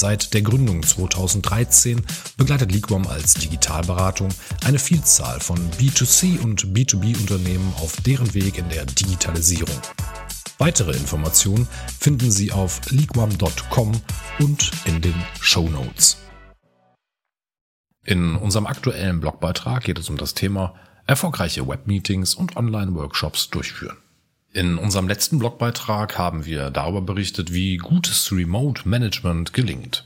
Seit der Gründung 2013 begleitet Liquam als Digitalberatung eine Vielzahl von B2C und B2B-Unternehmen auf deren Weg in der Digitalisierung. Weitere Informationen finden Sie auf liquam.com und in den Show Notes. In unserem aktuellen Blogbeitrag geht es um das Thema erfolgreiche Webmeetings und Online-Workshops durchführen. In unserem letzten Blogbeitrag haben wir darüber berichtet, wie gutes Remote Management gelingt.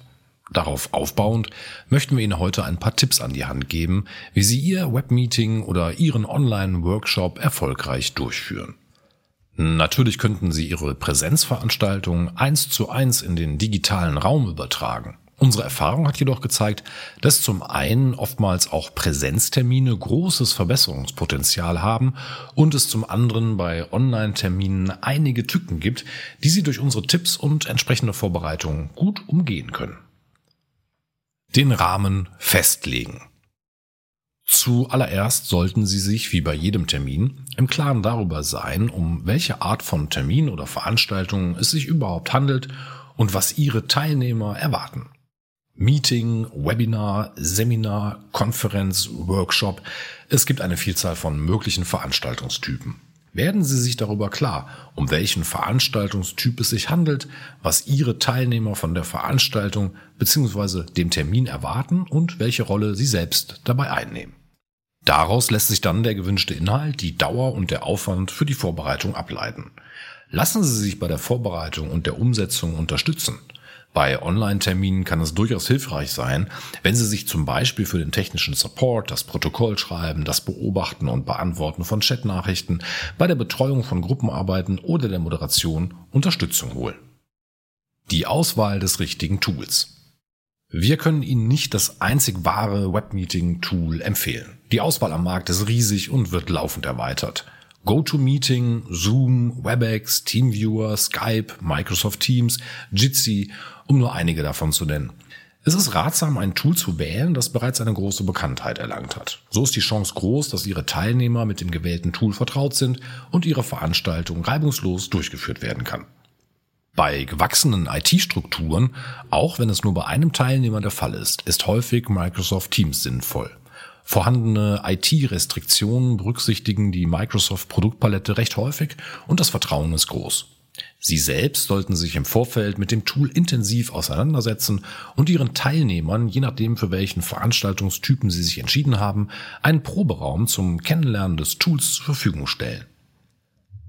Darauf aufbauend möchten wir Ihnen heute ein paar Tipps an die Hand geben, wie Sie Ihr Webmeeting oder Ihren Online-Workshop erfolgreich durchführen. Natürlich könnten Sie Ihre Präsenzveranstaltung eins zu eins in den digitalen Raum übertragen. Unsere Erfahrung hat jedoch gezeigt, dass zum einen oftmals auch Präsenztermine großes Verbesserungspotenzial haben und es zum anderen bei Online-Terminen einige Tücken gibt, die Sie durch unsere Tipps und entsprechende Vorbereitungen gut umgehen können. Den Rahmen festlegen. Zuallererst sollten Sie sich, wie bei jedem Termin, im Klaren darüber sein, um welche Art von Termin oder Veranstaltung es sich überhaupt handelt und was Ihre Teilnehmer erwarten. Meeting, Webinar, Seminar, Konferenz, Workshop. Es gibt eine Vielzahl von möglichen Veranstaltungstypen. Werden Sie sich darüber klar, um welchen Veranstaltungstyp es sich handelt, was Ihre Teilnehmer von der Veranstaltung bzw. dem Termin erwarten und welche Rolle Sie selbst dabei einnehmen. Daraus lässt sich dann der gewünschte Inhalt, die Dauer und der Aufwand für die Vorbereitung ableiten. Lassen Sie sich bei der Vorbereitung und der Umsetzung unterstützen. Bei Online-Terminen kann es durchaus hilfreich sein, wenn Sie sich zum Beispiel für den technischen Support, das Protokoll schreiben, das Beobachten und Beantworten von Chatnachrichten, bei der Betreuung von Gruppenarbeiten oder der Moderation Unterstützung holen. Die Auswahl des richtigen Tools. Wir können Ihnen nicht das einzig wahre Webmeeting-Tool empfehlen. Die Auswahl am Markt ist riesig und wird laufend erweitert. GoToMeeting, Zoom, WebEx, TeamViewer, Skype, Microsoft Teams, Jitsi, um nur einige davon zu nennen. Es ist ratsam, ein Tool zu wählen, das bereits eine große Bekanntheit erlangt hat. So ist die Chance groß, dass Ihre Teilnehmer mit dem gewählten Tool vertraut sind und Ihre Veranstaltung reibungslos durchgeführt werden kann. Bei gewachsenen IT-Strukturen, auch wenn es nur bei einem Teilnehmer der Fall ist, ist häufig Microsoft Teams sinnvoll. Vorhandene IT-Restriktionen berücksichtigen die Microsoft-Produktpalette recht häufig und das Vertrauen ist groß. Sie selbst sollten sich im Vorfeld mit dem Tool intensiv auseinandersetzen und Ihren Teilnehmern, je nachdem für welchen Veranstaltungstypen Sie sich entschieden haben, einen Proberaum zum Kennenlernen des Tools zur Verfügung stellen.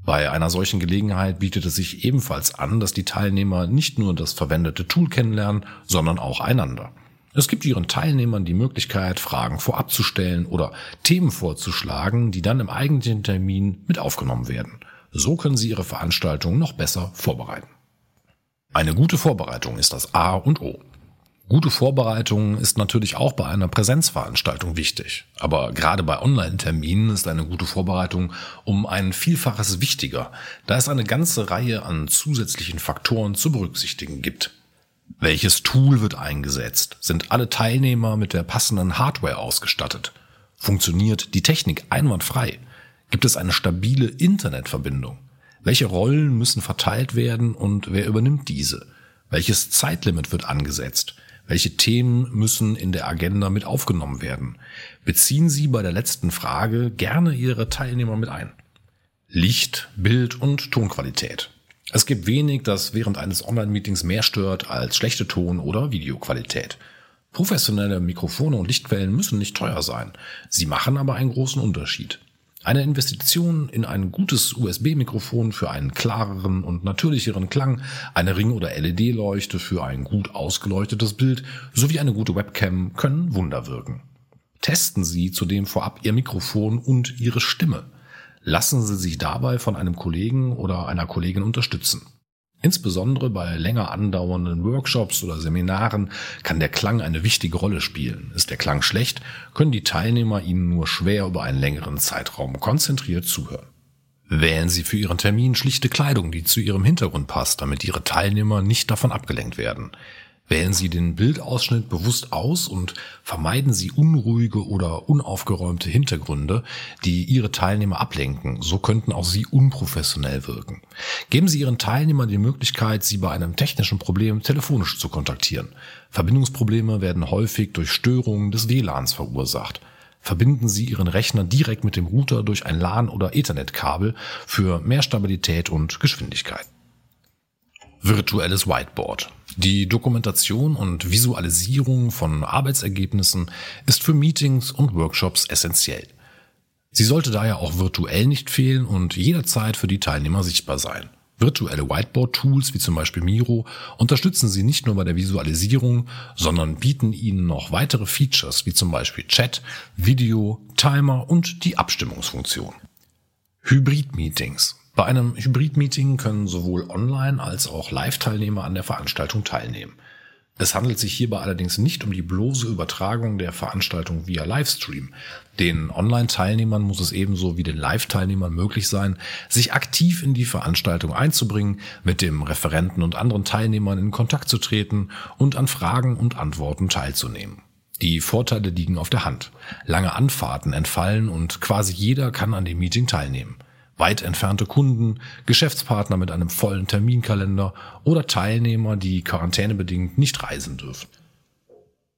Bei einer solchen Gelegenheit bietet es sich ebenfalls an, dass die Teilnehmer nicht nur das verwendete Tool kennenlernen, sondern auch einander. Es gibt ihren Teilnehmern die Möglichkeit, Fragen vorab zu stellen oder Themen vorzuschlagen, die dann im eigentlichen Termin mit aufgenommen werden. So können sie ihre Veranstaltung noch besser vorbereiten. Eine gute Vorbereitung ist das A und O. Gute Vorbereitung ist natürlich auch bei einer Präsenzveranstaltung wichtig. Aber gerade bei Online-Terminen ist eine gute Vorbereitung um ein Vielfaches wichtiger, da es eine ganze Reihe an zusätzlichen Faktoren zu berücksichtigen gibt. Welches Tool wird eingesetzt? Sind alle Teilnehmer mit der passenden Hardware ausgestattet? Funktioniert die Technik einwandfrei? Gibt es eine stabile Internetverbindung? Welche Rollen müssen verteilt werden und wer übernimmt diese? Welches Zeitlimit wird angesetzt? Welche Themen müssen in der Agenda mit aufgenommen werden? Beziehen Sie bei der letzten Frage gerne Ihre Teilnehmer mit ein. Licht, Bild und Tonqualität. Es gibt wenig, das während eines Online-Meetings mehr stört als schlechte Ton- oder Videoqualität. Professionelle Mikrofone und Lichtquellen müssen nicht teuer sein. Sie machen aber einen großen Unterschied. Eine Investition in ein gutes USB-Mikrofon für einen klareren und natürlicheren Klang, eine Ring- oder LED-Leuchte für ein gut ausgeleuchtetes Bild sowie eine gute Webcam können Wunder wirken. Testen Sie zudem vorab Ihr Mikrofon und Ihre Stimme. Lassen Sie sich dabei von einem Kollegen oder einer Kollegin unterstützen. Insbesondere bei länger andauernden Workshops oder Seminaren kann der Klang eine wichtige Rolle spielen. Ist der Klang schlecht, können die Teilnehmer Ihnen nur schwer über einen längeren Zeitraum konzentriert zuhören. Wählen Sie für Ihren Termin schlichte Kleidung, die zu Ihrem Hintergrund passt, damit Ihre Teilnehmer nicht davon abgelenkt werden. Wählen Sie den Bildausschnitt bewusst aus und vermeiden Sie unruhige oder unaufgeräumte Hintergründe, die Ihre Teilnehmer ablenken. So könnten auch Sie unprofessionell wirken. Geben Sie Ihren Teilnehmern die Möglichkeit, Sie bei einem technischen Problem telefonisch zu kontaktieren. Verbindungsprobleme werden häufig durch Störungen des WLANs verursacht. Verbinden Sie Ihren Rechner direkt mit dem Router durch ein LAN- oder Ethernet-Kabel für mehr Stabilität und Geschwindigkeit. Virtuelles Whiteboard. Die Dokumentation und Visualisierung von Arbeitsergebnissen ist für Meetings und Workshops essentiell. Sie sollte daher auch virtuell nicht fehlen und jederzeit für die Teilnehmer sichtbar sein. Virtuelle Whiteboard-Tools wie zum Beispiel Miro unterstützen Sie nicht nur bei der Visualisierung, sondern bieten Ihnen noch weitere Features wie zum Beispiel Chat, Video, Timer und die Abstimmungsfunktion. Hybrid-Meetings. Bei einem Hybrid-Meeting können sowohl Online- als auch Live-Teilnehmer an der Veranstaltung teilnehmen. Es handelt sich hierbei allerdings nicht um die bloße Übertragung der Veranstaltung via Livestream. Den Online-Teilnehmern muss es ebenso wie den Live-Teilnehmern möglich sein, sich aktiv in die Veranstaltung einzubringen, mit dem Referenten und anderen Teilnehmern in Kontakt zu treten und an Fragen und Antworten teilzunehmen. Die Vorteile liegen auf der Hand. Lange Anfahrten entfallen und quasi jeder kann an dem Meeting teilnehmen weit entfernte Kunden, Geschäftspartner mit einem vollen Terminkalender oder Teilnehmer, die quarantänebedingt nicht reisen dürfen.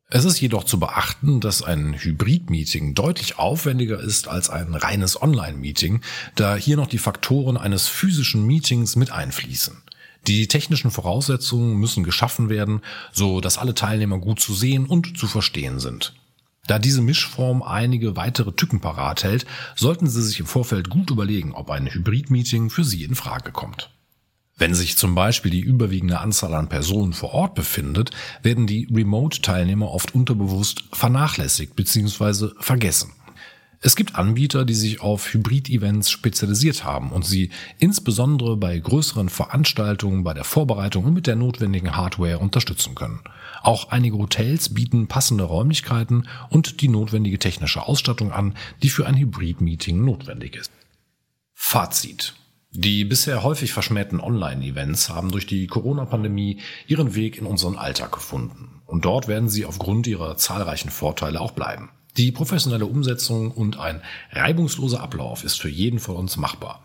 Es ist jedoch zu beachten, dass ein Hybrid-Meeting deutlich aufwendiger ist als ein reines Online-Meeting, da hier noch die Faktoren eines physischen Meetings mit einfließen. Die technischen Voraussetzungen müssen geschaffen werden, so dass alle Teilnehmer gut zu sehen und zu verstehen sind. Da diese Mischform einige weitere Tücken parat hält, sollten Sie sich im Vorfeld gut überlegen, ob ein Hybrid-Meeting für Sie in Frage kommt. Wenn sich zum Beispiel die überwiegende Anzahl an Personen vor Ort befindet, werden die Remote-Teilnehmer oft unterbewusst vernachlässigt bzw. vergessen. Es gibt Anbieter, die sich auf Hybrid-Events spezialisiert haben und sie insbesondere bei größeren Veranstaltungen bei der Vorbereitung und mit der notwendigen Hardware unterstützen können. Auch einige Hotels bieten passende Räumlichkeiten und die notwendige technische Ausstattung an, die für ein Hybrid-Meeting notwendig ist. Fazit. Die bisher häufig verschmähten Online-Events haben durch die Corona-Pandemie ihren Weg in unseren Alltag gefunden. Und dort werden sie aufgrund ihrer zahlreichen Vorteile auch bleiben. Die professionelle Umsetzung und ein reibungsloser Ablauf ist für jeden von uns machbar.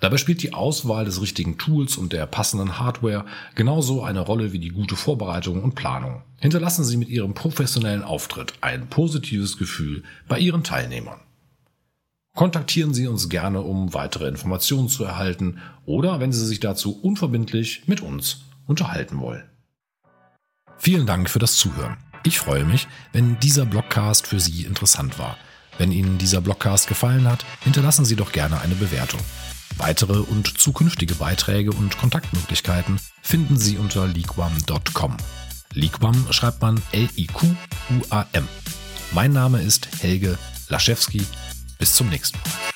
Dabei spielt die Auswahl des richtigen Tools und der passenden Hardware genauso eine Rolle wie die gute Vorbereitung und Planung. Hinterlassen Sie mit Ihrem professionellen Auftritt ein positives Gefühl bei Ihren Teilnehmern. Kontaktieren Sie uns gerne, um weitere Informationen zu erhalten oder wenn Sie sich dazu unverbindlich mit uns unterhalten wollen. Vielen Dank für das Zuhören. Ich freue mich, wenn dieser Blogcast für Sie interessant war. Wenn Ihnen dieser Blogcast gefallen hat, hinterlassen Sie doch gerne eine Bewertung. Weitere und zukünftige Beiträge und Kontaktmöglichkeiten finden Sie unter liquam.com. Liquam schreibt man L-I-Q-U-A-M. Mein Name ist Helge Laschewski. Bis zum nächsten Mal.